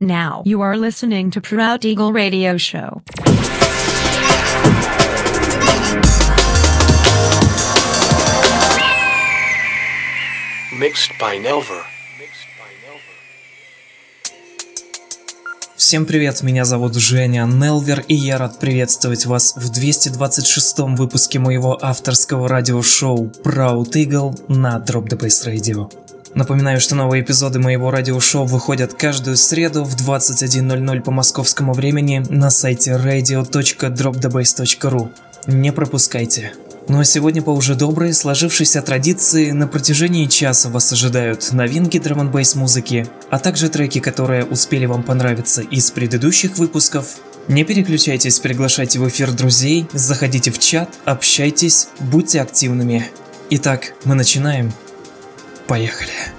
Now you are listening to Proud Eagle Radio Show. Mixed by Nelver. Всем привет, меня зовут Женя Нелвер, и я рад приветствовать вас в 226-м выпуске моего авторского радиошоу Proud Eagle на Drop the Bass Radio. Напоминаю, что новые эпизоды моего радиошоу выходят каждую среду в 21.00 по московскому времени на сайте radio.dropthebase.ru. Не пропускайте. Ну а сегодня по уже доброй, сложившейся традиции на протяжении часа вас ожидают новинки драм н музыки, а также треки, которые успели вам понравиться из предыдущих выпусков. Не переключайтесь, приглашайте в эфир друзей, заходите в чат, общайтесь, будьте активными. Итак, мы начинаем. Поехали.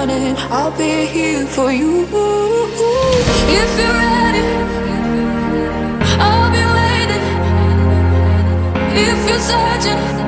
running, I'll be here for you. If you're ready, I'll be waiting. If you're searching.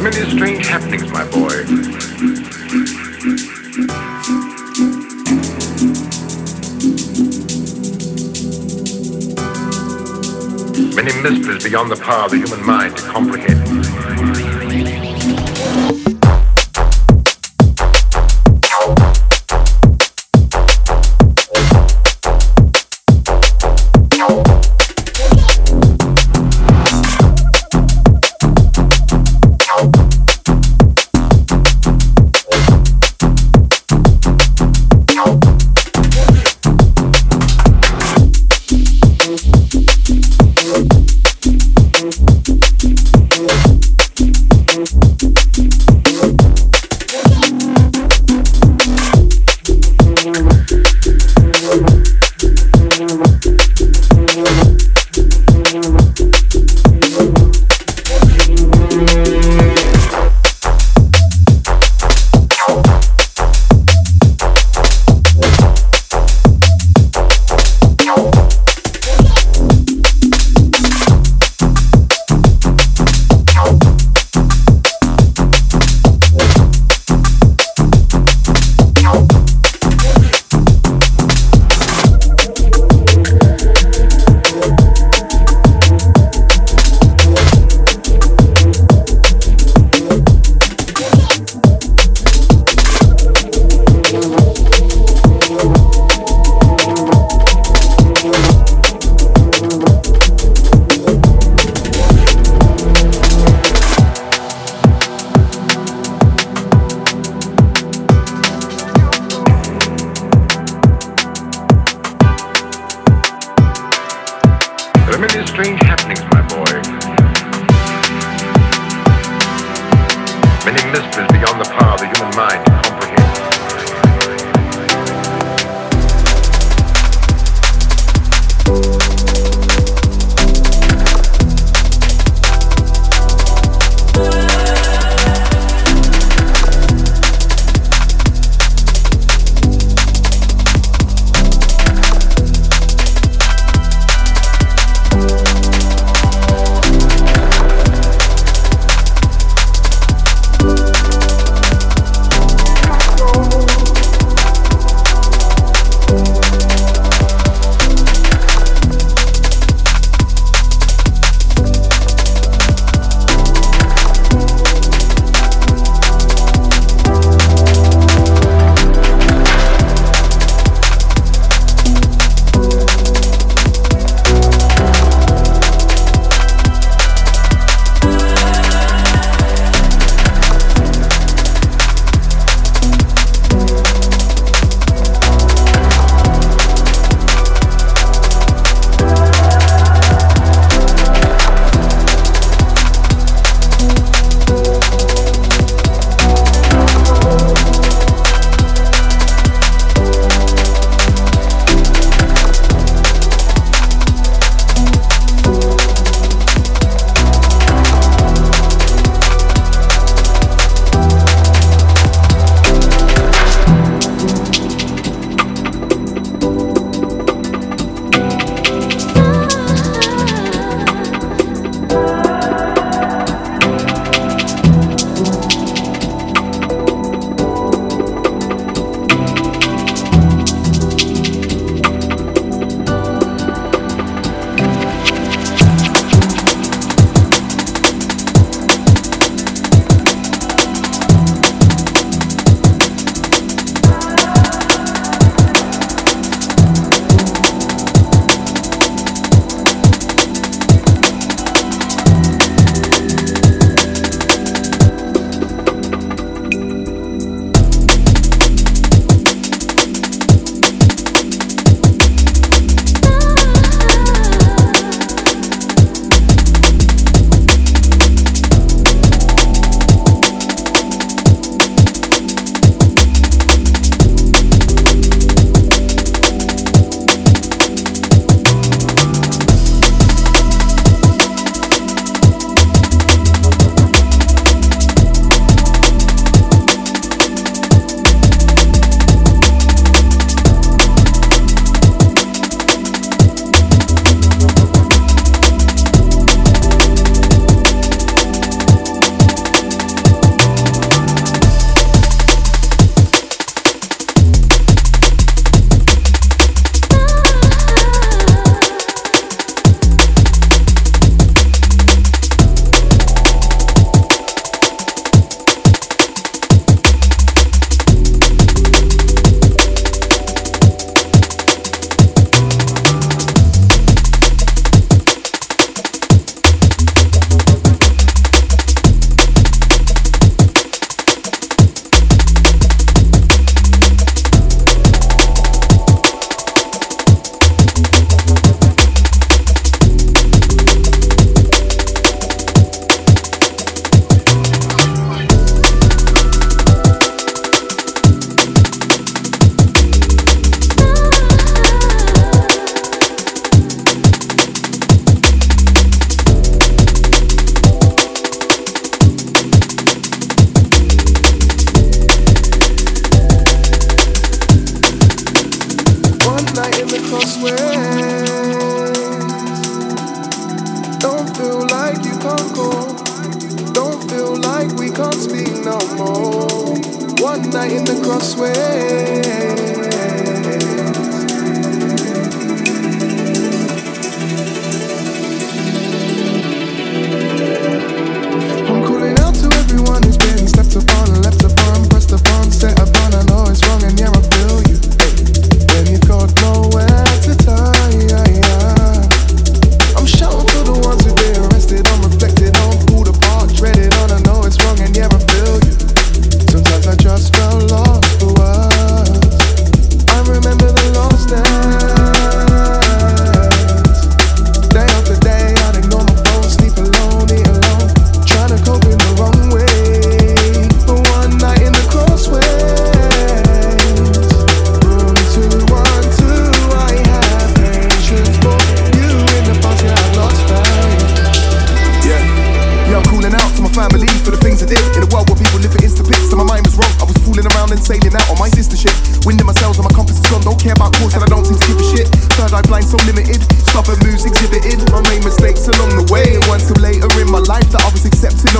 Many strange happenings, my boy. Many mysteries beyond the power of the human mind to comprehend.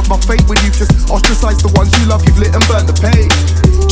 my fate when you've just ostracized the ones you love. You've lit and burnt the page.